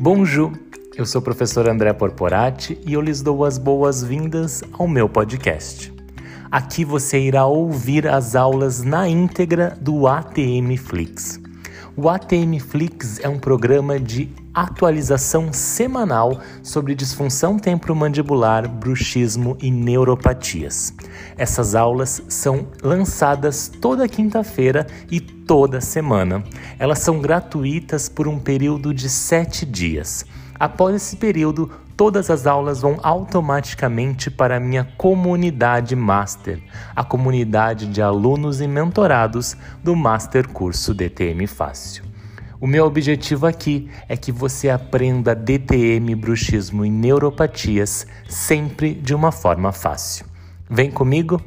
Bonjour, eu sou o professor André Porporati e eu lhes dou as boas-vindas ao meu podcast. Aqui você irá ouvir as aulas na íntegra do ATM Flix. O ATM Flix é um programa de atualização semanal sobre disfunção temporomandibular, bruxismo e neuropatias. Essas aulas são lançadas toda quinta-feira e toda semana. Elas são gratuitas por um período de sete dias. Após esse período, todas as aulas vão automaticamente para a minha comunidade Master, a comunidade de alunos e mentorados do Master Curso DTM Fácil. O meu objetivo aqui é que você aprenda DTM, bruxismo e neuropatias sempre de uma forma fácil. Vem comigo?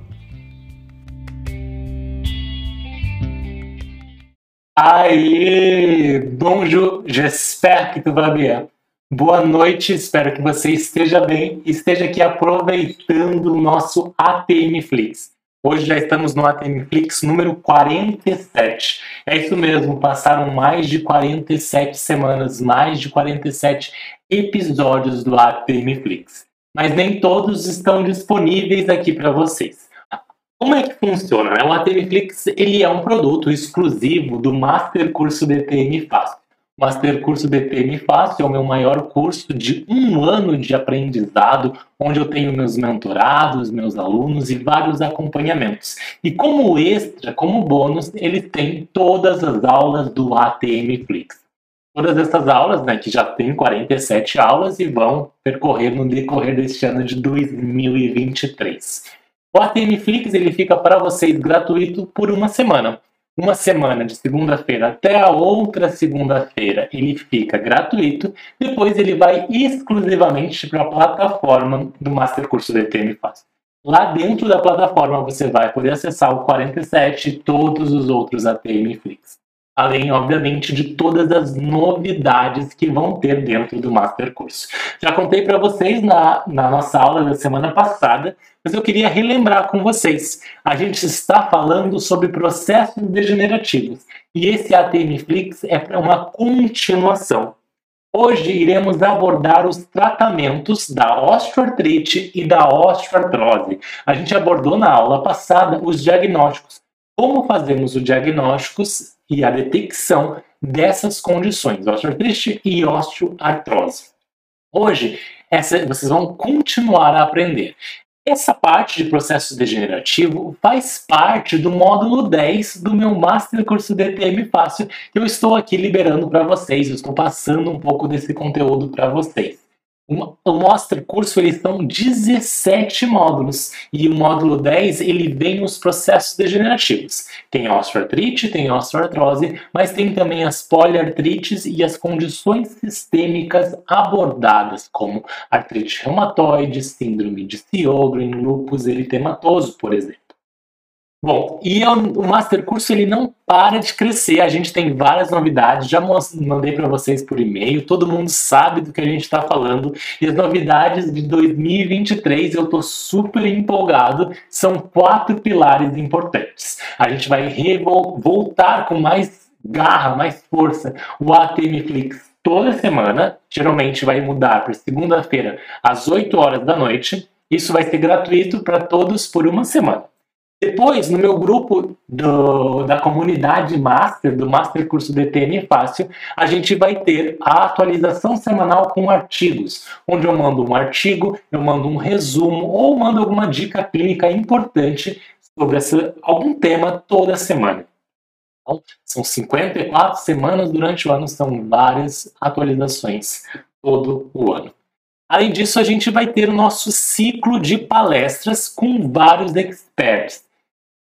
Aê! Bonjour, j'espère que tu vas bien. Boa noite, espero que você esteja bem e esteja aqui aproveitando o nosso ATM Flix. Hoje já estamos no ATM Flix número 47. É isso mesmo, passaram mais de 47 semanas, mais de 47 episódios do ATM Flix. Mas nem todos estão disponíveis aqui para vocês. Como é que funciona? Né? O ATM ele é um produto exclusivo do Master Curso DTM Fácil. Master Curso BPM Fácil é o meu maior curso de um ano de aprendizado, onde eu tenho meus mentorados, meus alunos e vários acompanhamentos. E como extra, como bônus, ele tem todas as aulas do ATM Flix. Todas essas aulas, né, que já tem 47 aulas e vão percorrer no decorrer deste ano de 2023. O ATM Flix ele fica para vocês gratuito por uma semana uma semana de segunda-feira até a outra segunda-feira ele fica gratuito, depois ele vai exclusivamente para a plataforma do Master Curso DTM Fácil. Lá dentro da plataforma você vai poder acessar o 47 e todos os outros ATM Flix. Além, obviamente, de todas as novidades que vão ter dentro do Master Curso. Já contei para vocês na, na nossa aula da semana passada mas eu queria relembrar com vocês. A gente está falando sobre processos degenerativos e esse ATM Flix é uma continuação. Hoje iremos abordar os tratamentos da osteoartrite e da osteoartrose. A gente abordou na aula passada os diagnósticos. Como fazemos os diagnósticos e a detecção dessas condições, osteoartrite e osteoartrose. Hoje, essa, vocês vão continuar a aprender. Essa parte de processo degenerativo faz parte do módulo 10 do meu Master Curso DTM Fácil, que eu estou aqui liberando para vocês, eu estou passando um pouco desse conteúdo para vocês. O Master Curso eles são 17 módulos e o módulo 10 ele vem os processos degenerativos. Tem osteoartrite, tem osteoartrose, mas tem também as poliartrites e as condições sistêmicas abordadas, como artrite reumatoide, síndrome de Sjögren, lúpus eritematoso, por exemplo. Bom, e eu, o Master Curso ele não para de crescer. A gente tem várias novidades. Já mandei para vocês por e-mail. Todo mundo sabe do que a gente está falando. E as novidades de 2023 eu estou super empolgado. São quatro pilares importantes. A gente vai voltar com mais garra, mais força o ATM Flix toda semana. Geralmente vai mudar para segunda-feira às 8 horas da noite. Isso vai ser gratuito para todos por uma semana. Depois, no meu grupo do, da comunidade Master, do Master Curso DTM Fácil, a gente vai ter a atualização semanal com artigos, onde eu mando um artigo, eu mando um resumo ou mando alguma dica clínica importante sobre essa, algum tema toda semana. Então, são 54 semanas durante o ano, são várias atualizações todo o ano. Além disso, a gente vai ter o nosso ciclo de palestras com vários experts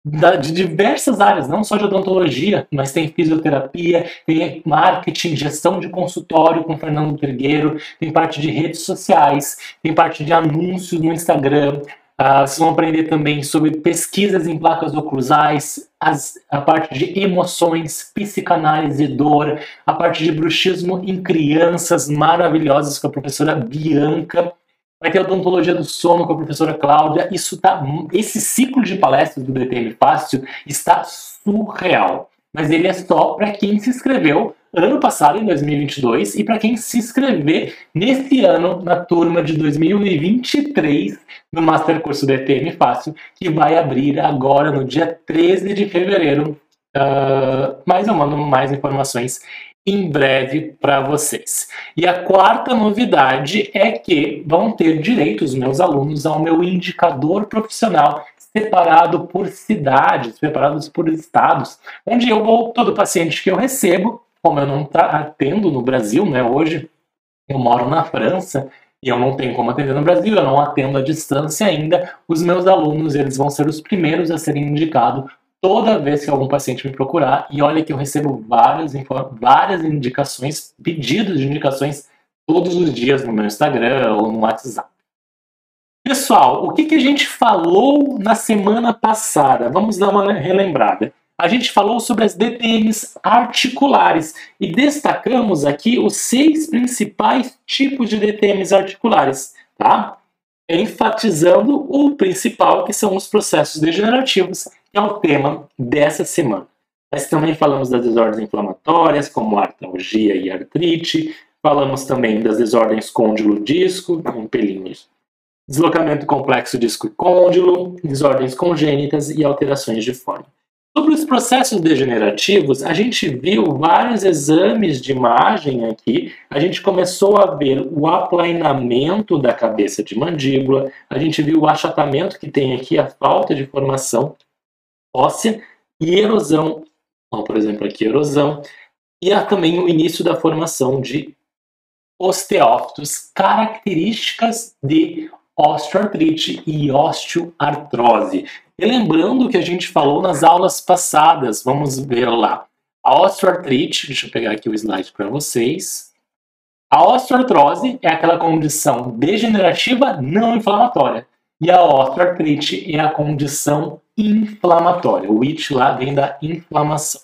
da, de diversas áreas, não só de odontologia, mas tem fisioterapia, tem marketing, gestão de consultório com Fernando Trigueiro, tem parte de redes sociais, tem parte de anúncios no Instagram. Uh, vocês vão aprender também sobre pesquisas em placas oclusais, as, a parte de emoções, psicanálise, dor, a parte de bruxismo em crianças maravilhosas com a professora Bianca vai ter odontologia do sono com a professora Cláudia. Isso tá, esse ciclo de palestras do DTM Fácil está surreal. Mas ele é só para quem se inscreveu ano passado, em 2022, e para quem se inscrever nesse ano na turma de 2023 do Master Curso DTM Fácil, que vai abrir agora no dia 13 de fevereiro. Uh, mas eu mando mais informações em breve para vocês. E a quarta novidade é que vão ter direito os meus alunos ao meu indicador profissional separado por cidades, separados por estados, onde eu vou, todo paciente que eu recebo, como eu não atendo no Brasil, né, hoje eu moro na França e eu não tenho como atender no Brasil, eu não atendo à distância ainda, os meus alunos, eles vão ser os primeiros a serem indicados toda vez que algum paciente me procurar, e olha que eu recebo várias, várias indicações, pedidos de indicações todos os dias no meu Instagram ou no WhatsApp. Pessoal, o que, que a gente falou na semana passada? Vamos dar uma relembrada. A gente falou sobre as DTMs articulares e destacamos aqui os seis principais tipos de DTMs articulares, tá? Enfatizando o principal, que são os processos degenerativos, que é o tema dessa semana. Nós também falamos das desordens inflamatórias, como artralgia e artrite, falamos também das desordens côndilo-disco, um pelinho deslocamento complexo disco e côndilo, desordens congênitas e alterações de forma. Sobre os processos degenerativos, a gente viu vários exames de imagem aqui. A gente começou a ver o aplainamento da cabeça de mandíbula, a gente viu o achatamento que tem aqui, a falta de formação óssea e erosão, por exemplo, aqui erosão, e há também o início da formação de osteófitos, características de osteoartrite e osteoartrose. E lembrando que a gente falou nas aulas passadas, vamos ver lá. A osteoartrite, deixa eu pegar aqui o slide para vocês. A osteoartrose é aquela condição degenerativa não inflamatória. E a osteoartrite é a condição inflamatória. O it lá vem da inflamação.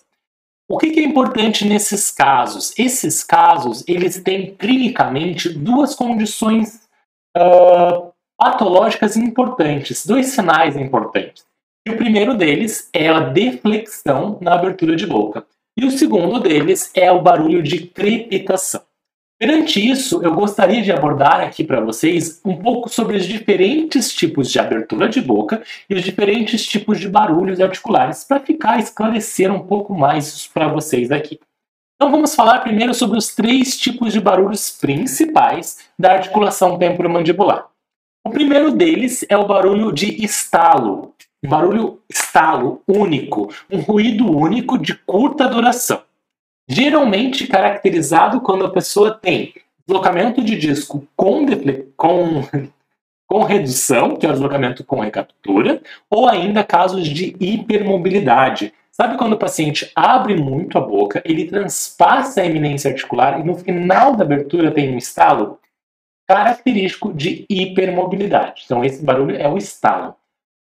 O que, é importante nesses casos? Esses casos, eles têm clinicamente duas condições uh, patológicas importantes, dois sinais importantes. E o primeiro deles é a deflexão na abertura de boca. E o segundo deles é o barulho de crepitação. Perante isso, eu gostaria de abordar aqui para vocês um pouco sobre os diferentes tipos de abertura de boca e os diferentes tipos de barulhos articulares, para ficar esclarecer um pouco mais isso para vocês aqui. Então vamos falar primeiro sobre os três tipos de barulhos principais da articulação temporomandibular. O primeiro deles é o barulho de estalo, um barulho estalo único, um ruído único de curta duração. Geralmente caracterizado quando a pessoa tem deslocamento de disco com, com, com redução, que é o deslocamento com recaptura, ou ainda casos de hipermobilidade. Sabe quando o paciente abre muito a boca, ele transpassa a eminência articular e no final da abertura tem um estalo? Característico de hipermobilidade. Então, esse barulho é o estalo.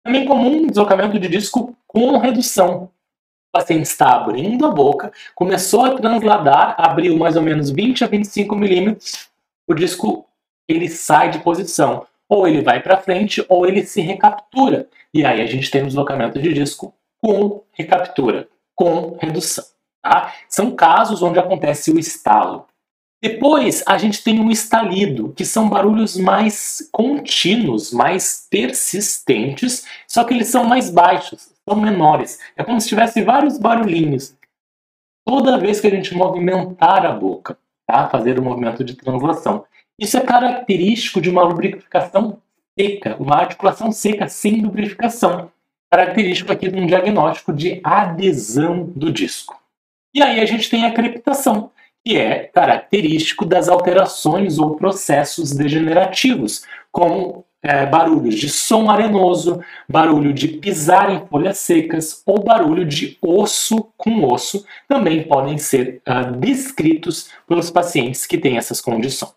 Também comum deslocamento de disco com redução. O paciente está abrindo a boca, começou a transladar, abriu mais ou menos 20 a 25 milímetros, o disco ele sai de posição. Ou ele vai para frente, ou ele se recaptura. E aí a gente tem um deslocamento de disco com recaptura, com redução. Tá? São casos onde acontece o estalo. Depois a gente tem o estalido, que são barulhos mais contínuos, mais persistentes, só que eles são mais baixos, são menores. É como se tivesse vários barulhinhos. Toda vez que a gente movimentar a boca, tá? fazer o movimento de translação. Isso é característico de uma lubrificação seca, uma articulação seca sem lubrificação. Característico aqui de um diagnóstico de adesão do disco. E aí a gente tem a crepitação, que é característico das alterações ou processos degenerativos, como é, barulhos de som arenoso, barulho de pisar em folhas secas ou barulho de osso com osso, também podem ser uh, descritos pelos pacientes que têm essas condições.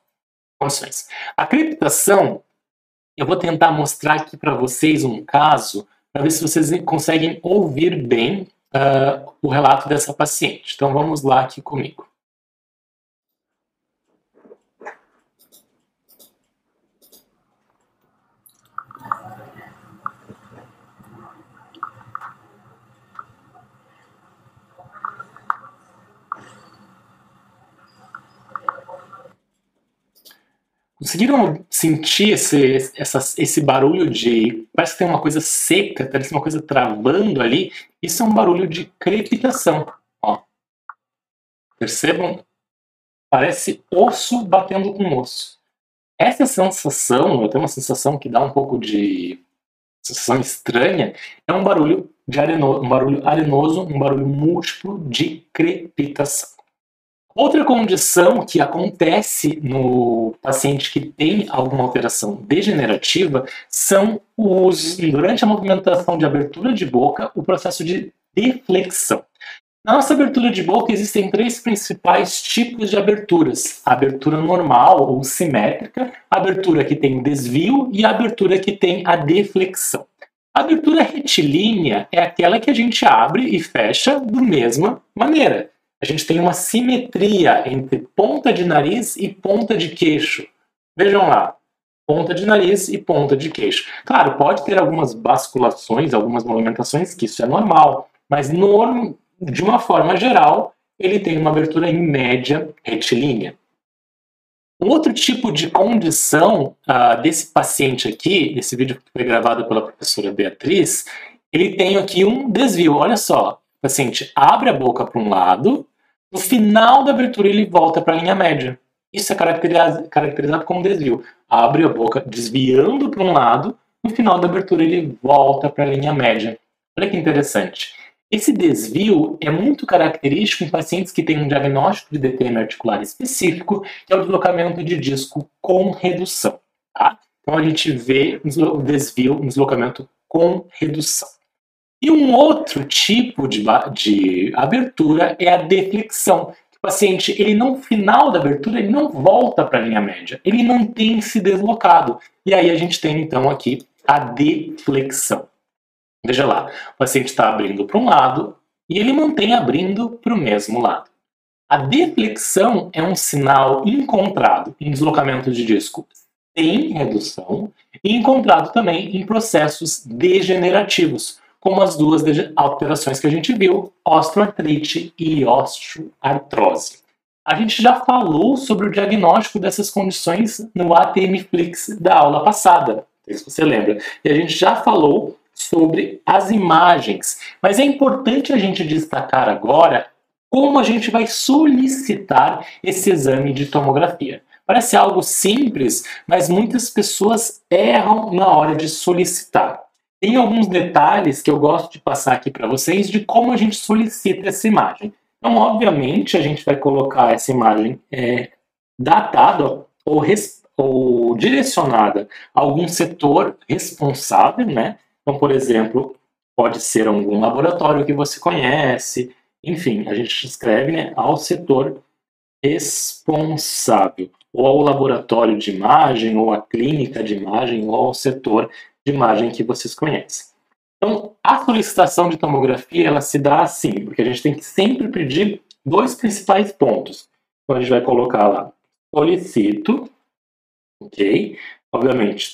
A crepitação, eu vou tentar mostrar aqui para vocês um caso, para ver se vocês conseguem ouvir bem uh, o relato dessa paciente. Então vamos lá aqui comigo. Conseguiram sentir esse, essa, esse barulho de. Parece que tem uma coisa seca, parece uma coisa travando ali. Isso é um barulho de crepitação. Ó. Percebam? Parece osso batendo com osso. Essa sensação, eu tenho uma sensação que dá um pouco de sensação estranha, é um barulho de areno, um barulho arenoso, um barulho múltiplo de crepitação. Outra condição que acontece no paciente que tem alguma alteração degenerativa são os, durante a movimentação de abertura de boca, o processo de deflexão. Na nossa abertura de boca existem três principais tipos de aberturas: a abertura normal ou simétrica, a abertura que tem desvio e a abertura que tem a deflexão. A abertura retilínea é aquela que a gente abre e fecha da mesma maneira a gente tem uma simetria entre ponta de nariz e ponta de queixo. Vejam lá, ponta de nariz e ponta de queixo. Claro, pode ter algumas basculações, algumas movimentações, que isso é normal, mas norm, de uma forma geral, ele tem uma abertura em média retilínea. Um outro tipo de condição uh, desse paciente aqui, esse vídeo que foi gravado pela professora Beatriz, ele tem aqui um desvio. Olha só, paciente abre a boca para um lado, no final da abertura ele volta para a linha média. Isso é caracterizado, caracterizado como desvio. Abre a boca desviando para um lado, no final da abertura ele volta para a linha média. Olha que interessante. Esse desvio é muito característico em pacientes que têm um diagnóstico de DTM articular específico, que é o deslocamento de disco com redução. Tá? Então a gente vê o desvio, um deslocamento com redução. E um outro tipo de, de abertura é a deflexão. O paciente, ele no final da abertura, ele não volta para a linha média, ele mantém-se deslocado. E aí a gente tem então aqui a deflexão. Veja lá, o paciente está abrindo para um lado e ele mantém abrindo para o mesmo lado. A deflexão é um sinal encontrado em deslocamento de disco sem redução e encontrado também em processos degenerativos, como as duas alterações que a gente viu, osteoartrite e osteoartrose. A gente já falou sobre o diagnóstico dessas condições no ATM Flix da aula passada, se você lembra. E a gente já falou sobre as imagens, mas é importante a gente destacar agora como a gente vai solicitar esse exame de tomografia. Parece algo simples, mas muitas pessoas erram na hora de solicitar. Tem alguns detalhes que eu gosto de passar aqui para vocês de como a gente solicita essa imagem. Então, obviamente, a gente vai colocar essa imagem é, datada ou, ou direcionada a algum setor responsável, né? Então, por exemplo, pode ser algum laboratório que você conhece, enfim, a gente escreve né, ao setor responsável, ou ao laboratório de imagem, ou à clínica de imagem, ou ao setor de imagem que vocês conhecem. Então, a solicitação de tomografia ela se dá assim, porque a gente tem que sempre pedir dois principais pontos. Então, a gente vai colocar lá, solicito, ok? Obviamente,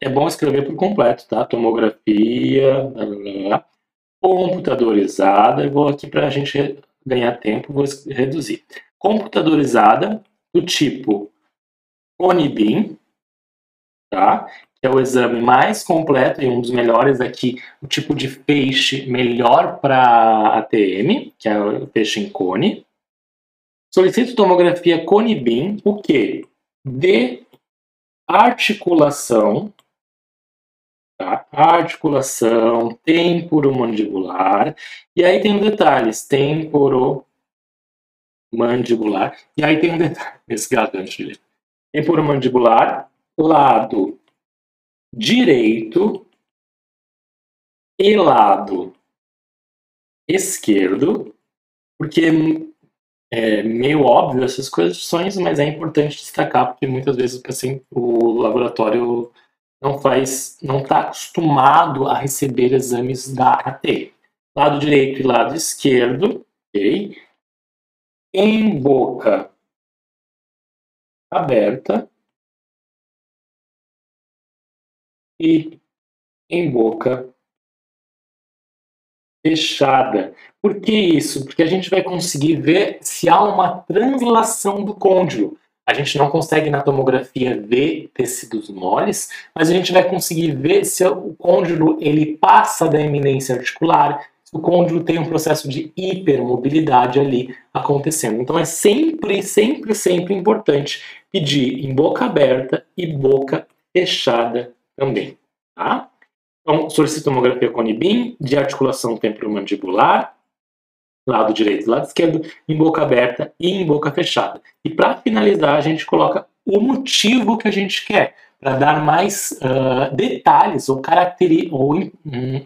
é bom escrever por completo, tá? Tomografia, blá, blá, blá, computadorizada, eu vou aqui para a gente ganhar tempo, vou reduzir. Computadorizada, do tipo Onibin, tá? É o exame mais completo e um dos melhores aqui, o tipo de peixe melhor para ATM, que é o peixe em cone. Solicito tomografia cone beam, o que? De articulação, tá? articulação temporomandibular, e aí tem um detalhes, temporomandibular, e aí tem um detalhe, esse gargante, temporomandibular, lado direito e lado esquerdo, porque é meio óbvio essas questões, mas é importante destacar porque muitas vezes assim, o laboratório não faz, não está acostumado a receber exames da AT. Lado direito e lado esquerdo, ok? Em boca aberta e em boca fechada. Por que isso? Porque a gente vai conseguir ver se há uma translação do côndilo. A gente não consegue na tomografia ver tecidos moles, mas a gente vai conseguir ver se o côndilo ele passa da eminência articular, se o côndilo tem um processo de hipermobilidade ali acontecendo. Então é sempre, sempre, sempre importante pedir em boca aberta e boca fechada também, tá? Então, solicito tomografia com NIBIM de articulação temporomandibular, lado direito e lado esquerdo, em boca aberta e em boca fechada. E para finalizar, a gente coloca o motivo que a gente quer, para dar mais uh, detalhes ou características, ou um,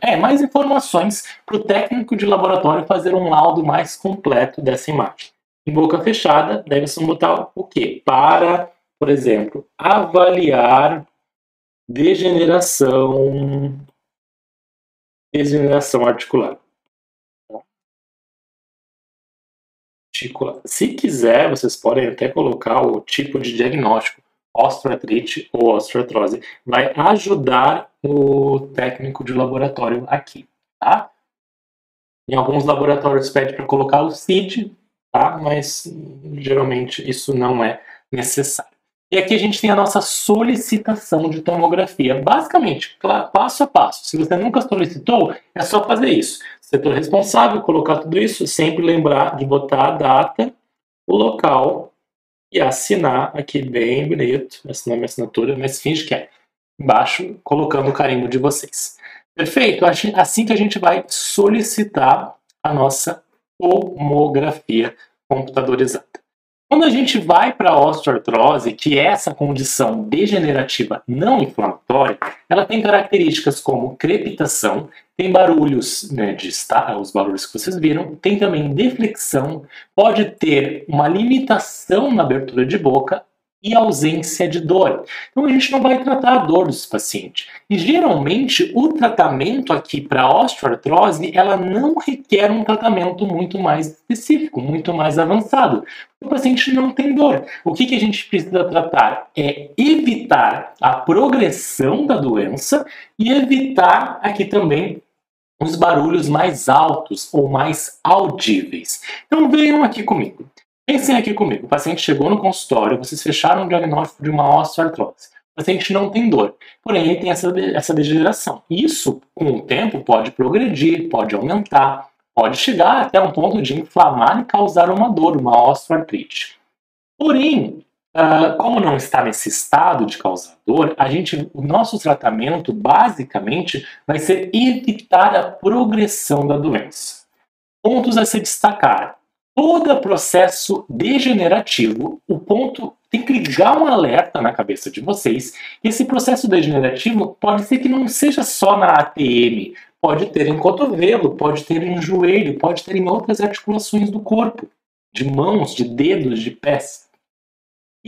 é, mais informações para o técnico de laboratório fazer um laudo mais completo dessa imagem. Em boca fechada, deve-se botar o quê? Para, por exemplo, avaliar degeneração, degeneração articular. Se quiser, vocês podem até colocar o tipo de diagnóstico, osteoartrite ou osteoartrose. Vai ajudar o técnico de laboratório aqui, tá? Em alguns laboratórios pede para colocar o CID, tá? Mas geralmente isso não é necessário. E aqui a gente tem a nossa solicitação de tomografia. Basicamente, passo a passo. Se você nunca solicitou, é só fazer isso. Setor responsável, colocar tudo isso, sempre lembrar de botar a data, o local e assinar aqui bem bonito. Assinar minha assinatura, mas finge que é. Embaixo, colocando o carimbo de vocês. Perfeito? Assim que a gente vai solicitar a nossa tomografia computadorizada. Quando a gente vai para a osteoartrose, que é essa condição degenerativa não inflamatória, ela tem características como crepitação, tem barulhos né, de estar, os barulhos que vocês viram, tem também deflexão, pode ter uma limitação na abertura de boca e ausência de dor. Então a gente não vai tratar a dor desse paciente. E geralmente o tratamento aqui para osteoartrose, ela não requer um tratamento muito mais específico, muito mais avançado. O paciente não tem dor. O que, que a gente precisa tratar é evitar a progressão da doença e evitar aqui também os barulhos mais altos ou mais audíveis. Então venham aqui comigo. Pensem aqui comigo, o paciente chegou no consultório, vocês fecharam o diagnóstico de uma osteoartrose. O paciente não tem dor, porém ele tem essa, essa degeneração. Isso, com o tempo, pode progredir, pode aumentar, pode chegar até um ponto de inflamar e causar uma dor, uma osteoartrite. Porém, uh, como não está nesse estado de causar dor, a gente, o nosso tratamento basicamente vai ser evitar a progressão da doença. Pontos a se destacar: todo processo degenerativo, o ponto tem que ligar um alerta na cabeça de vocês. Esse processo degenerativo pode ser que não seja só na ATM, pode ter em cotovelo, pode ter em joelho, pode ter em outras articulações do corpo, de mãos, de dedos, de pés.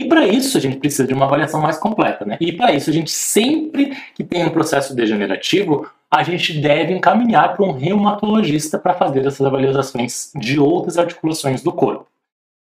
E para isso a gente precisa de uma avaliação mais completa, né? E para isso a gente sempre que tem um processo degenerativo, a gente deve encaminhar para um reumatologista para fazer essas avaliações de outras articulações do corpo.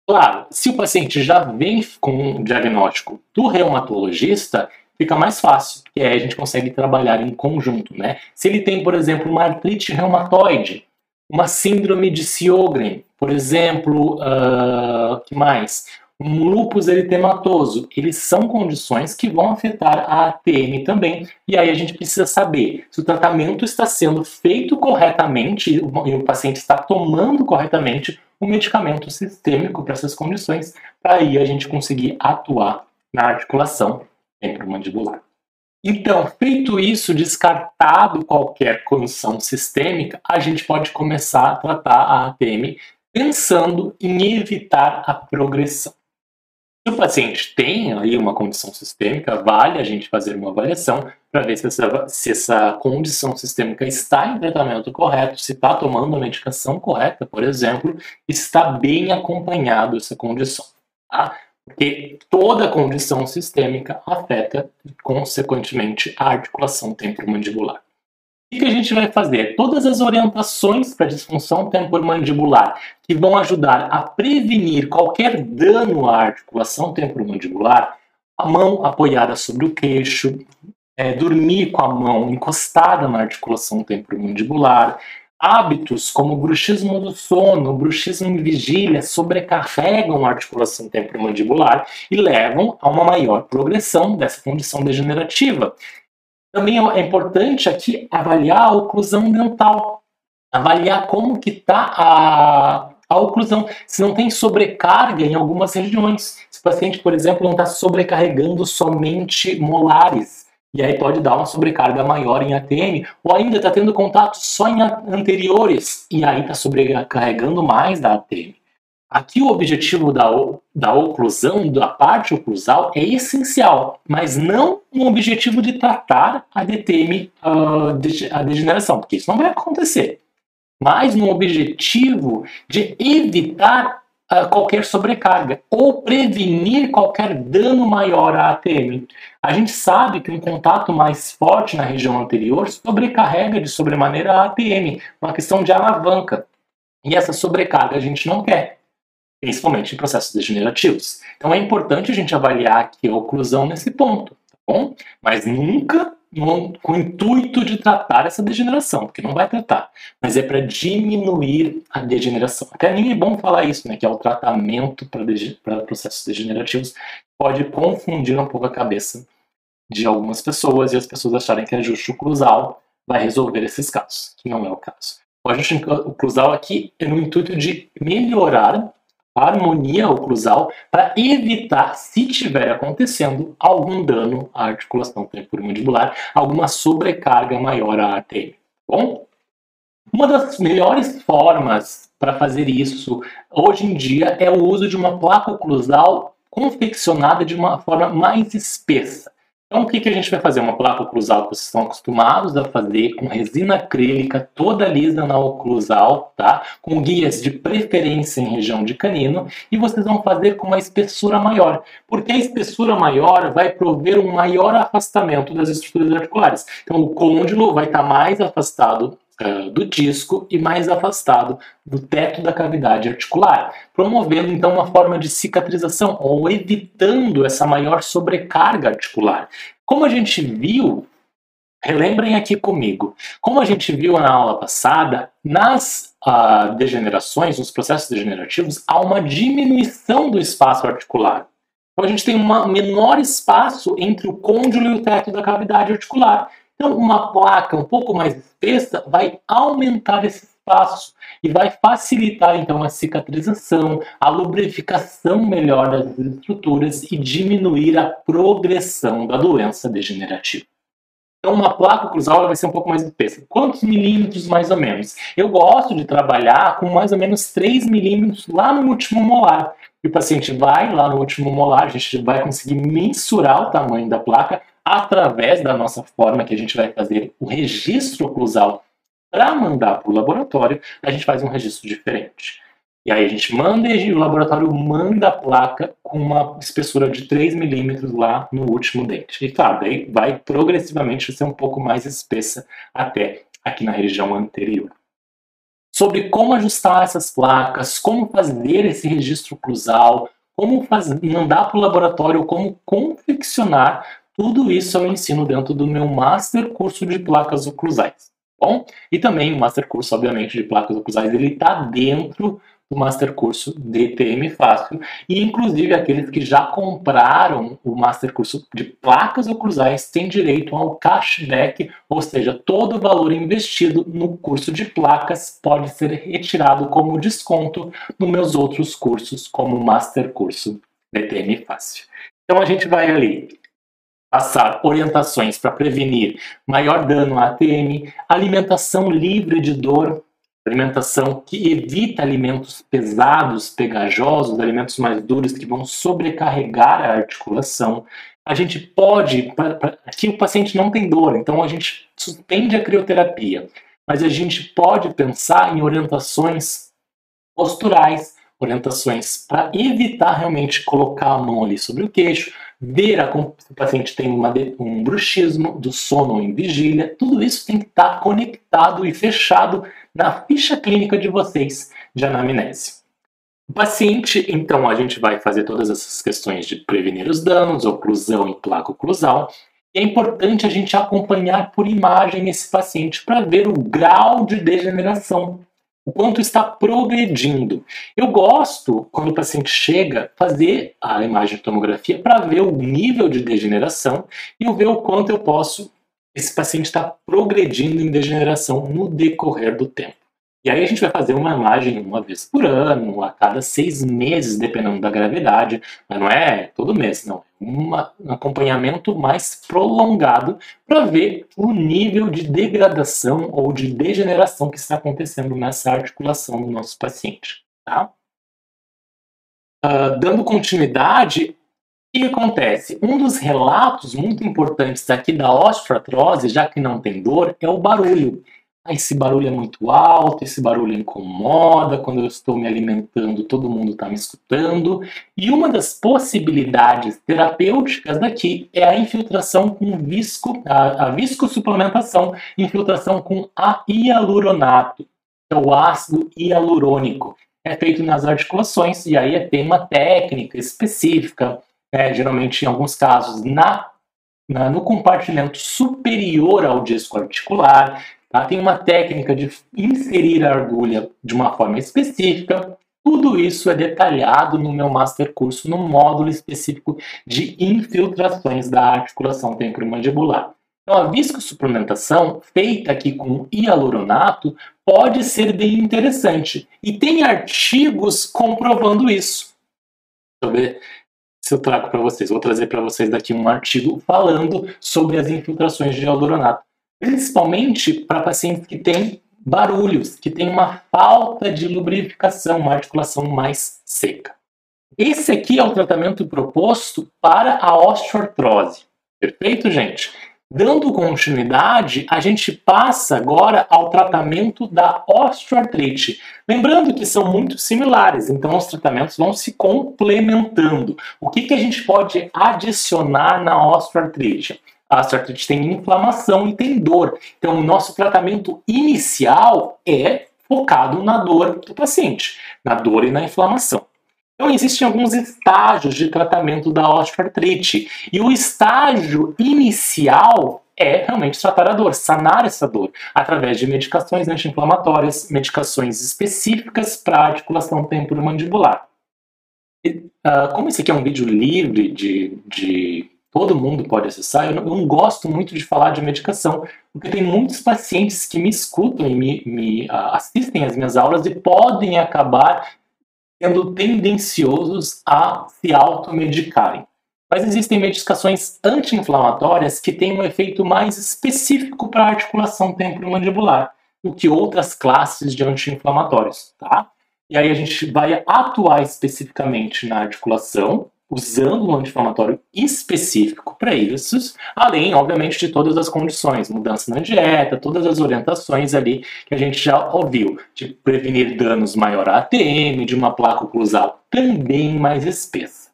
Claro, se o paciente já vem com um diagnóstico do reumatologista, fica mais fácil, porque aí a gente consegue trabalhar em conjunto, né? Se ele tem, por exemplo, uma artrite reumatoide, uma síndrome de Sjögren, por exemplo, uh, que mais? Lúpus eritematoso, eles são condições que vão afetar a ATM também. E aí a gente precisa saber se o tratamento está sendo feito corretamente e o paciente está tomando corretamente o medicamento sistêmico para essas condições, para aí a gente conseguir atuar na articulação temporomandibular. Então, feito isso, descartado qualquer condição sistêmica, a gente pode começar a tratar a ATM pensando em evitar a progressão. Se o paciente tem aí uma condição sistêmica, vale a gente fazer uma avaliação para ver se essa, se essa condição sistêmica está em tratamento correto, se está tomando a medicação correta, por exemplo, está bem acompanhado essa condição. Tá? Porque toda condição sistêmica afeta, consequentemente, a articulação temporomandibular. O que a gente vai fazer? Todas as orientações para disfunção temporomandibular que vão ajudar a prevenir qualquer dano à articulação temporomandibular, a mão apoiada sobre o queixo, é, dormir com a mão encostada na articulação temporomandibular, Hábitos como bruxismo do sono, bruxismo em vigília sobrecarregam a articulação temporomandibular e levam a uma maior progressão dessa condição degenerativa. Também é importante aqui avaliar a oclusão dental, avaliar como que está a, a oclusão, se não tem sobrecarga em algumas regiões. Se o paciente, por exemplo, não está sobrecarregando somente molares, e aí pode dar uma sobrecarga maior em ATM, ou ainda está tendo contato só em anteriores, e aí está sobrecarregando mais da ATM. Aqui o objetivo da, da oclusão, da parte oclusal, é essencial, mas não um objetivo de tratar a DTM, uh, a degeneração, porque isso não vai acontecer, mas no objetivo de evitar uh, qualquer sobrecarga ou prevenir qualquer dano maior à ATM. A gente sabe que um contato mais forte na região anterior sobrecarrega de sobremaneira a ATM, uma questão de alavanca. E essa sobrecarga a gente não quer, principalmente em processos degenerativos. Então é importante a gente avaliar aqui a oclusão nesse ponto, tá bom? Mas nunca no, com o intuito de tratar essa degeneração, porque não vai tratar, mas é para diminuir a degeneração. Até nem é bom falar isso, né, que é o tratamento para processos degenerativos, pode confundir um pouco a cabeça de algumas pessoas e as pessoas acharem que ajuste oclusal vai resolver esses casos, que não é o caso. O ajuste oclusal aqui é no intuito de melhorar harmonia oclusal para evitar, se tiver acontecendo, algum dano à articulação temporomandibular, alguma sobrecarga maior à ATM. Tá bom? Uma das melhores formas para fazer isso hoje em dia é o uso de uma placa oclusal confeccionada de uma forma mais espessa. Então, o que, que a gente vai fazer? Uma placa oclusal que vocês estão acostumados a fazer com resina acrílica toda lisa na oclusal, tá? Com guias de preferência em região de canino e vocês vão fazer com uma espessura maior, porque a espessura maior vai prover um maior afastamento das estruturas articulares. Então, o côndilo vai estar mais afastado uh, do disco e mais afastado do teto da cavidade articular, promovendo então uma forma de cicatrização ou evitando essa maior sobrecarga articular. Como a gente viu, relembrem aqui comigo, como a gente viu na aula passada, nas uh, degenerações, nos processos degenerativos, há uma diminuição do espaço articular. Então a gente tem um menor espaço entre o côndilo e o teto da cavidade articular. Então, uma placa um pouco mais espessa vai aumentar esse espaço e vai facilitar então a cicatrização, a lubrificação melhor das estruturas e diminuir a progressão da doença degenerativa. Então, uma placa cruzal vai ser um pouco mais espessa. Quantos milímetros mais ou menos? Eu gosto de trabalhar com mais ou menos 3 milímetros lá no último molar. E o paciente vai lá no último molar, a gente vai conseguir mensurar o tamanho da placa através da nossa forma que a gente vai fazer o registro oclusal para mandar para o laboratório, a gente faz um registro diferente. E aí a gente manda e o laboratório manda a placa com uma espessura de 3 milímetros lá no último dente. E claro, daí vai progressivamente ser um pouco mais espessa até aqui na região anterior. Sobre como ajustar essas placas, como fazer esse registro oclusal, como fazer, mandar para o laboratório, como confeccionar tudo isso eu ensino dentro do meu Master Curso de Placas Oclusais. Bom, e também o Master Curso, obviamente, de Placas Oclusais, ele está dentro do Master Curso DTM Fácil. E, inclusive, aqueles que já compraram o Master Curso de Placas Oclusais têm direito ao cashback, ou seja, todo o valor investido no curso de placas pode ser retirado como desconto nos meus outros cursos, como o Master Curso DTM Fácil. Então, a gente vai ali passar orientações para prevenir maior dano à ATM, alimentação livre de dor, alimentação que evita alimentos pesados, pegajosos, alimentos mais duros que vão sobrecarregar a articulação. A gente pode, aqui o paciente não tem dor, então a gente suspende a crioterapia, mas a gente pode pensar em orientações posturais, orientações para evitar realmente colocar a mão ali sobre o queixo, ver se o paciente tem uma, um bruxismo do sono em vigília, tudo isso tem que estar conectado e fechado na ficha clínica de vocês de anamnese. O paciente, então, a gente vai fazer todas essas questões de prevenir os danos, oclusão e placa oclusal, E é importante a gente acompanhar por imagem esse paciente para ver o grau de degeneração, o quanto está progredindo. Eu gosto, quando o paciente chega, fazer a imagem de tomografia para ver o nível de degeneração e ver o quanto eu posso, esse paciente está progredindo em degeneração no decorrer do tempo. E aí a gente vai fazer uma imagem uma vez por ano, a cada seis meses, dependendo da gravidade, mas não é todo mês, não. É um acompanhamento mais prolongado para ver o nível de degradação ou de degeneração que está acontecendo nessa articulação do nosso paciente. Tá? Uh, dando continuidade, o que acontece? Um dos relatos muito importantes aqui da osteoartrose, já que não tem dor, é o barulho. Ah, esse barulho é muito alto, esse barulho incomoda, quando eu estou me alimentando, todo mundo está me escutando. E uma das possibilidades terapêuticas daqui é a infiltração com visco, a, a viscosuplementação, infiltração com a hialuronato, que é o ácido hialurônico. É feito nas articulações e aí é tem uma técnica específica, é, geralmente em alguns casos na no compartimento superior ao disco articular, Tá? Tem uma técnica de inserir a agulha de uma forma específica. Tudo isso é detalhado no meu master curso, no módulo específico de infiltrações da articulação temporomandibular. Então, a viscosuplementação, feita aqui com hialuronato, pode ser bem interessante. E tem artigos comprovando isso. Deixa eu ver se eu trago para vocês. Vou trazer para vocês daqui um artigo falando sobre as infiltrações de hialuronato principalmente para pacientes que têm barulhos, que têm uma falta de lubrificação, uma articulação mais seca. Esse aqui é o tratamento proposto para a osteoartrose. Perfeito, gente? Dando continuidade, a gente passa agora ao tratamento da osteoartrite. Lembrando que são muito similares, então os tratamentos vão se complementando. O que, que a gente pode adicionar na osteoartrite? A osteoartrite tem inflamação e tem dor. Então, o nosso tratamento inicial é focado na dor do paciente, na dor e na inflamação. Então, existem alguns estágios de tratamento da osteoartrite. E o estágio inicial é realmente tratar a dor, sanar essa dor, através de medicações anti-inflamatórias, medicações específicas para articulação temporomandibular. Uh, como esse aqui é um vídeo livre de, de todo mundo pode acessar. Eu não, eu não, gosto muito de falar de medicação, porque tem muitos pacientes que me escutam e me, me uh, assistem às minhas aulas e podem acabar sendo tendenciosos a se automedicarem. Mas existem medicações anti-inflamatórias que têm um efeito mais específico para a articulação temporomandibular do que outras classes de anti-inflamatórios, tá? E aí a gente vai atuar especificamente na articulação, usando um anti-inflamatório específico para isso, além, obviamente, de todas as condições, mudança na dieta, todas as orientações ali que a gente já ouviu, de prevenir danos maior à ATM, de uma placa oclusal também mais espessa.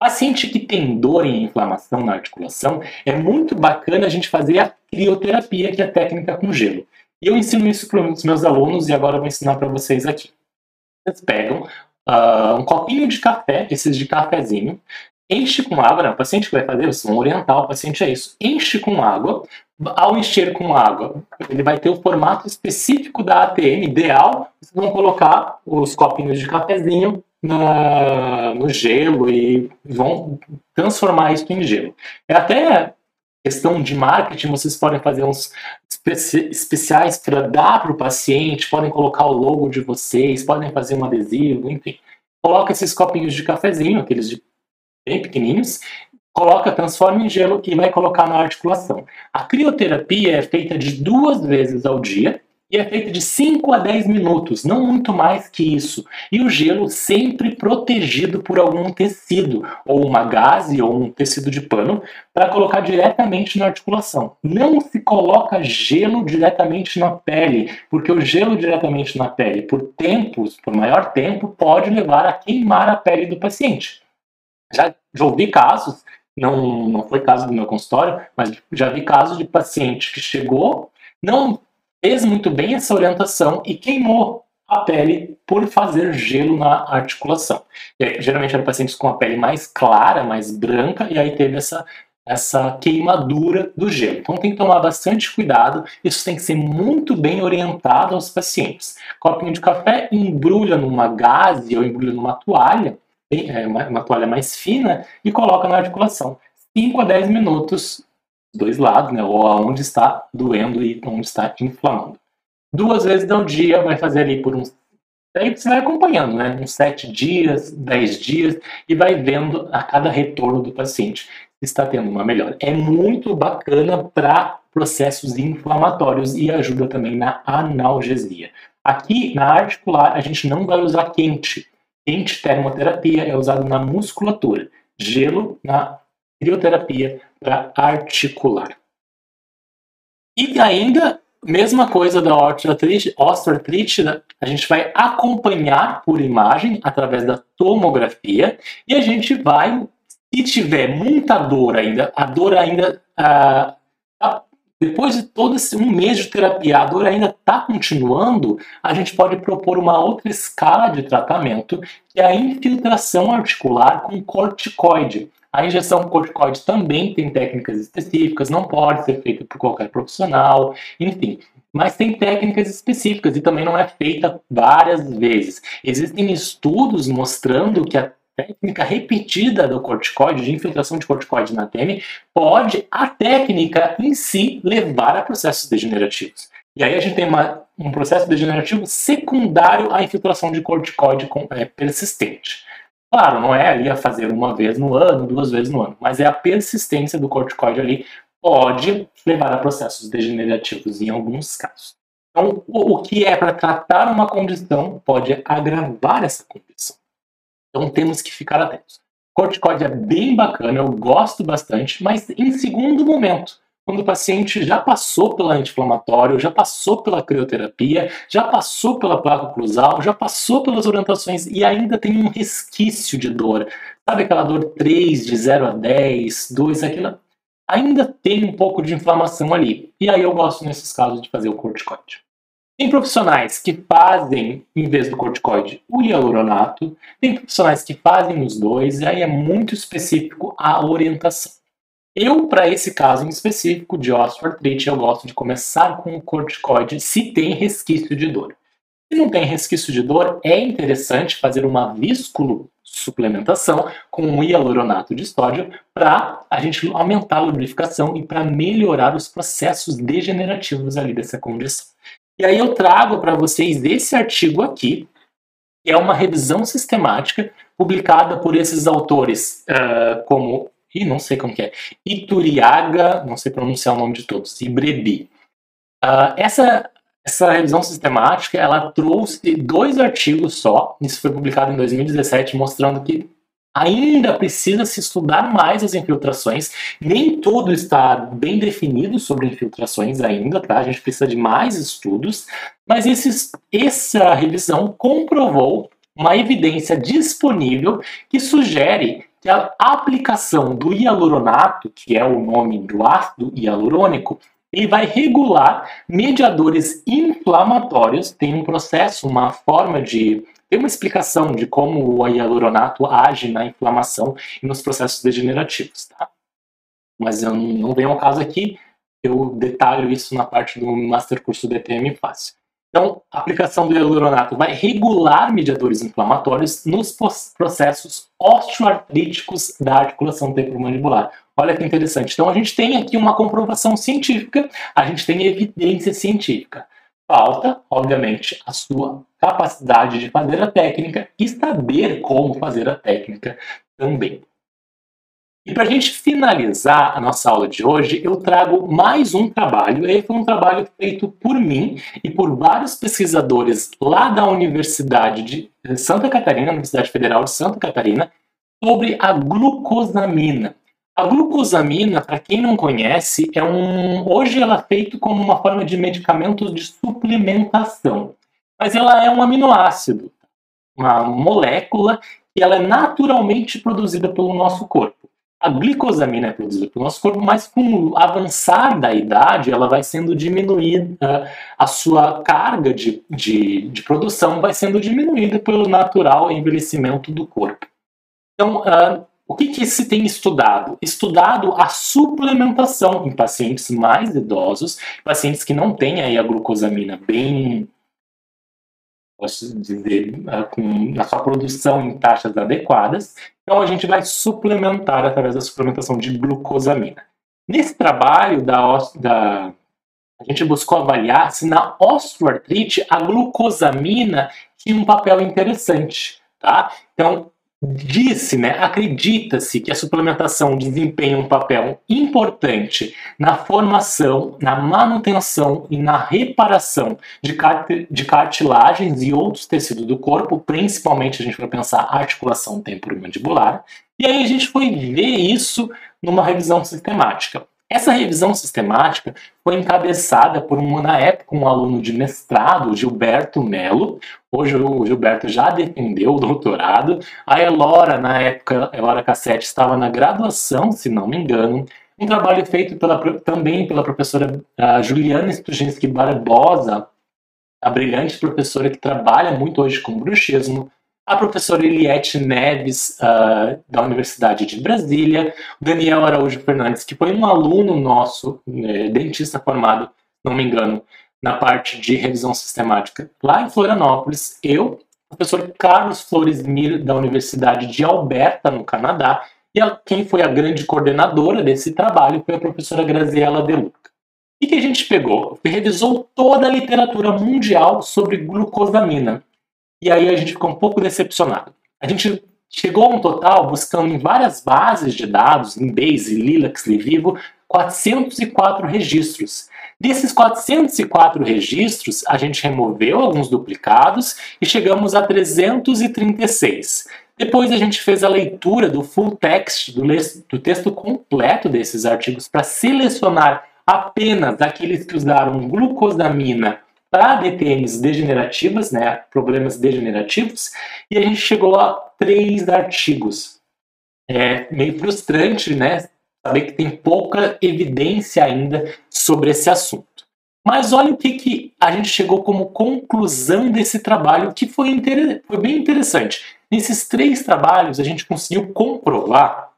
Paciente que tem dor e inflamação na articulação, é muito bacana a gente fazer a crioterapia, que é a técnica com gelo. E eu ensino isso para os meus alunos e agora vou ensinar para vocês aqui. Vocês pegam uh, um copinho de café, esses de cafezinho, enche com água, né? o paciente que vai fazer, vocês vão orientar o paciente a isso, enche com água, ao encher com água, ele vai ter o formato específico da ATM ideal, vocês vão colocar os copinhos de cafezinho na, no gelo e vão transformar isso em gelo. É até questão de marketing, vocês podem fazer uns especi especiais para dar para o paciente, podem colocar o logo de vocês, podem fazer um adesivo, enfim. Coloca esses copinhos de cafezinho, aqueles de bem pequenininhos, coloca, transforma em gelo e vai colocar na articulação. A crioterapia é feita de duas vezes ao dia e é feita de 5 a 10 minutos, não muito mais que isso. E o gelo sempre protegido por algum tecido, ou uma gaze ou um tecido de pano, para colocar diretamente na articulação. Não se coloca gelo diretamente na pele, porque o gelo diretamente na pele, por tempos, por maior tempo, pode levar a queimar a pele do paciente. Já, já ouvi casos não, não foi caso do meu consultório, mas já vi casos de paciente que chegou, não fez muito bem essa orientação e queimou a pele por fazer gelo na articulação. Geralmente eram pacientes com a pele mais clara, mais branca, e aí teve essa essa queimadura do gelo. Então tem que tomar bastante cuidado, isso tem que ser muito bem orientado aos pacientes. Copinho de café embrulha numa gaze ou embrulha numa toalha, é, uma toalha mais fina, e coloca na articulação. 5 a 10 minutos, dois lados, né, ou aonde está doendo e onde está inflamando. Duas vezes ao dia, vai fazer ali por uns Daí você vai acompanhando, né? Uns sete dias, dez dias, e vai vendo a cada retorno do paciente está tendo uma melhora. É muito bacana para processos inflamatórios e ajuda também na analgesia. Aqui na articular, a gente não vai usar quente. Quente termoterapia é usado na musculatura. Gelo na crioterapia para articular. E ainda, mesma coisa da osteoartrite, osteoartrite, a gente vai acompanhar por imagem através da tomografia e a gente vai se tiver muita dor ainda, a dor ainda. Ah, tá, depois de todo esse um mês de terapia, a dor ainda está continuando, a gente pode propor uma outra escala de tratamento, que é a infiltração articular com corticoide. A injeção corticoide também tem técnicas específicas, não pode ser feita por qualquer profissional, enfim. Mas tem técnicas específicas e também não é feita várias vezes. Existem estudos mostrando que a técnica repetida do corticoide, de infiltração de corticoide na TM, pode a técnica em si levar a processos degenerativos. E aí a gente tem uma, um processo degenerativo secundário à infiltração de corticoide com, é, persistente. Claro, não é ali a fazer uma vez no ano, duas vezes no ano, mas é a persistência do corticoide ali pode levar a processos degenerativos em alguns casos. Então, o, que é para tratar uma condição pode agravar essa condição. Então temos que ficar atentos. Corticoide é bem bacana, eu gosto bastante, mas em segundo momento, quando o paciente já passou pelo anti-inflamatório, já passou pela crioterapia, já passou pela placa oclusal, já passou pelas orientações e ainda tem um resquício de dor. Sabe aquela dor 3, de 0 a 10, 2, aquilo? Ainda tem um pouco de inflamação ali. E aí eu gosto, nesses casos, de fazer o corticoide. Tem profissionais que fazem, em vez do corticoide, o hialuronato. Tem profissionais que fazem os dois, e aí é muito específico a orientação. Eu, para esse caso em específico de osteoartrite, eu gosto de começar com o corticoide se tem resquício de dor. Se não tem resquício de dor, é interessante fazer uma vísculo suplementação com um hialuronato de sódio para a gente aumentar a lubrificação e para melhorar os processos degenerativos ali dessa condição. E aí eu trago para vocês esse artigo aqui, que é uma revisão sistemática publicada por esses autores, uh, como, e não sei como que é, Ituriaga, não sei pronunciar o nome de todos, e Brebi. Uh, essa, essa revisão sistemática, ela trouxe dois artigos só, isso foi publicado em 2017, mostrando que Ainda precisa se estudar mais as infiltrações. Nem tudo está bem definido sobre infiltrações ainda, tá? A gente precisa de mais estudos. Mas esses, essa revisão comprovou uma evidência disponível que sugere que a aplicação do hialuronato, que é o nome do ácido hialurônico, ele vai regular mediadores inflamatórios, tem um processo, uma forma de tem uma explicação de como o hialuronato age na inflamação e nos processos degenerativos, tá? Mas eu não venho ao caso aqui, eu detalho isso na parte do Master Curso DTM Fácil. Então, a aplicação do hialuronato vai regular mediadores inflamatórios nos processos osteoartríticos da articulação temporomandibular. Olha que interessante. Então, a gente tem aqui uma comprovação científica, a gente tem evidência científica. Falta, obviamente, a sua capacidade de fazer a técnica e saber como fazer a técnica também. E para a gente finalizar a nossa aula de hoje, eu trago mais um trabalho. Esse foi um trabalho feito por mim e por vários pesquisadores lá da Universidade de Santa Catarina, Universidade Federal de Santa Catarina, sobre a glucosamina. A glucosamina, para quem não conhece, é um. Hoje ela é feita como uma forma de medicamento de suplementação. Mas ela é um aminoácido, uma molécula que ela é naturalmente produzida pelo nosso corpo. A glicosamina é produzida pelo nosso corpo, mas com o avançar da idade, ela vai sendo diminuída, a sua carga de, de, de produção vai sendo diminuída pelo natural envelhecimento do corpo. Então, uh, o que, que se tem estudado? Estudado a suplementação em pacientes mais idosos, pacientes que não têm aí a glucosamina bem, posso dizer, ah, com a sua produção em taxas adequadas. Então a gente vai suplementar através da suplementação de glucosamina. Nesse trabalho da, da a gente buscou avaliar se na osteoartrite a glucosamina tinha um papel interessante, tá? Então, Disse, né, acredita-se que a suplementação desempenha um papel importante na formação, na manutenção e na reparação de, de cartilagens e outros tecidos do corpo, principalmente a gente vai pensar articulação temporomandibular, e aí a gente foi ver isso numa revisão sistemática. Essa revisão sistemática foi encabeçada por um, na época, um aluno de mestrado, Gilberto Melo. Hoje o Gilberto já defendeu o doutorado. A Elora, na época, Elora Cassete estava na graduação, se não me engano. Um trabalho feito pela, também pela professora Juliana Struginski Barbosa, a brilhante professora que trabalha muito hoje com bruxismo, a professora Eliette Neves, uh, da Universidade de Brasília, Daniel Araújo Fernandes, que foi um aluno nosso, né, dentista formado, não me engano, na parte de revisão sistemática lá em Florianópolis, eu, o professor Carlos Flores Mir, da Universidade de Alberta, no Canadá, e a, quem foi a grande coordenadora desse trabalho foi a professora Graziella Deluca. O que a gente pegou? Revisou toda a literatura mundial sobre glucosamina, e aí a gente ficou um pouco decepcionado. A gente chegou a um total, buscando em várias bases de dados, em Base, Lilacs, Livivo, 404 registros. Desses 404 registros, a gente removeu alguns duplicados e chegamos a 336. Depois a gente fez a leitura do full text, do, do texto completo desses artigos, para selecionar apenas aqueles que usaram glucosamina para DTMs degenerativas, né, problemas degenerativos, e a gente chegou a três artigos. É meio frustrante, né, saber que tem pouca evidência ainda sobre esse assunto. Mas olha o que, que a gente chegou como conclusão desse trabalho, que foi, foi bem interessante. Nesses três trabalhos, a gente conseguiu comprovar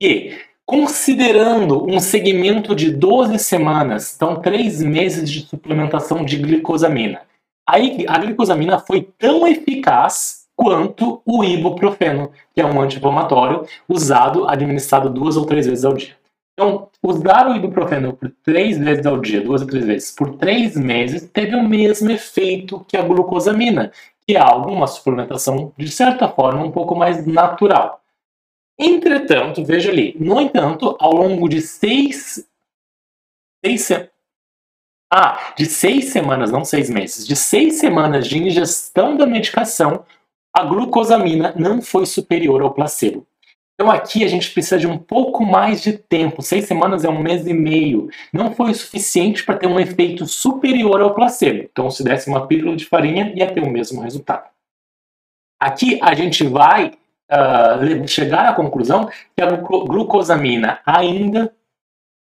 que Considerando um segmento de 12 semanas, então 3 meses de suplementação de glicosamina, aí a glicosamina foi tão eficaz quanto o ibuprofeno, que é um anti-inflamatório usado, administrado duas ou três vezes ao dia. Então, usar o ibuprofeno por três vezes ao dia, duas ou três vezes, por três meses, teve o mesmo efeito que a glucosamina, que é algo, uma suplementação, de certa forma, um pouco mais natural. Entretanto, veja ali, no entanto, ao longo de seis, seis ah, de seis semanas, não seis meses, de seis semanas de ingestão da medicação, a glucosamina não foi superior ao placebo. Então aqui a gente precisa de um pouco mais de tempo. Seis semanas é um mês e meio. Não foi o suficiente para ter um efeito superior ao placebo. Então, se desse uma pílula de farinha, ia ter o mesmo resultado. Aqui a gente vai uh, chegar à conclusão que a glucosamina ainda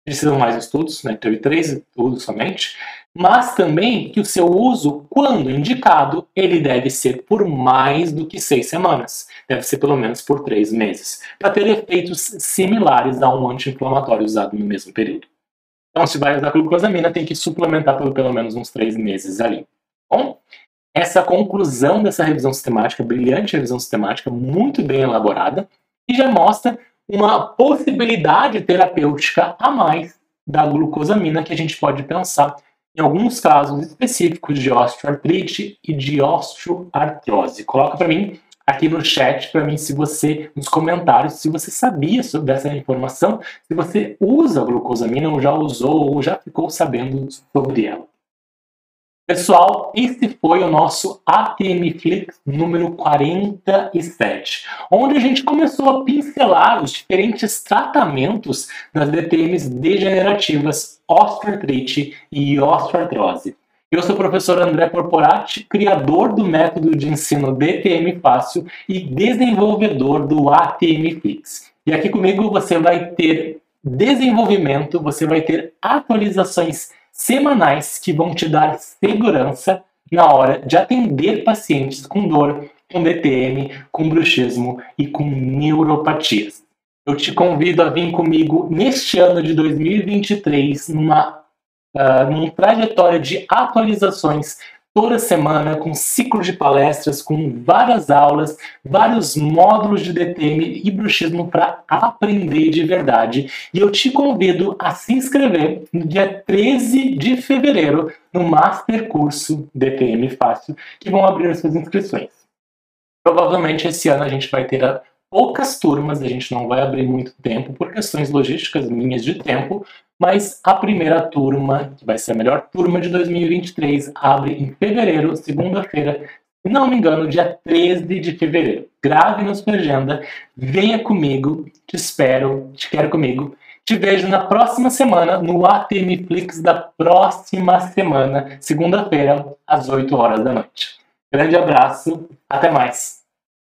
precisam mais estudos, né? teve três estudos somente, mas também que o seu uso, quando indicado, ele deve ser por mais do que seis semanas, deve ser pelo menos por três meses, para ter efeitos similares a um anti-inflamatório usado no mesmo período. Então, se vai usar glucosamina, tem que suplementar por pelo menos uns três meses ali. Bom, essa conclusão dessa revisão sistemática, brilhante revisão sistemática, muito bem elaborada, e já mostra uma possibilidade terapêutica a mais da glucosamina que a gente pode pensar em alguns casos específicos de osteoartrite e de osteoartrose. Coloca para mim aqui no chat para mim se você nos comentários se você sabia sobre essa informação, se você usa a glucosamina ou já usou ou já ficou sabendo sobre ela. Pessoal, esse foi o nosso ATM Flix número 47, onde a gente começou a pincelar os diferentes tratamentos das DTMs degenerativas, osteoartrite e osteoartrose. Eu sou o professor André Corporati, criador do método de ensino DTM Fácil e desenvolvedor do ATM Flix. E aqui comigo você vai ter desenvolvimento, você vai ter atualizações semanais que vão te dar segurança na hora de atender pacientes com dor, com DTM, com bruxismo e com neuropatias. eu te convido a vir comigo neste ano de 2023 numa, uh, numa trajetória de atualizações toda semana, com ciclos de palestras, com várias aulas, vários módulos de DTM e bruxismo para aprender de verdade. E eu te convido a se inscrever no dia 13 de fevereiro no Master Curso DTM Fácil, que vão abrir as suas inscrições. Provavelmente esse ano a gente vai ter poucas turmas, a gente não vai abrir muito tempo por questões logísticas minhas de tempo, mas a primeira turma, que vai ser a melhor turma de 2023, abre em fevereiro, segunda-feira, se não me engano, dia 13 de fevereiro. Grave na sua agenda, venha comigo, te espero, te quero comigo. Te vejo na próxima semana no ATM Flix da próxima semana, segunda-feira, às 8 horas da noite. Grande abraço, até mais!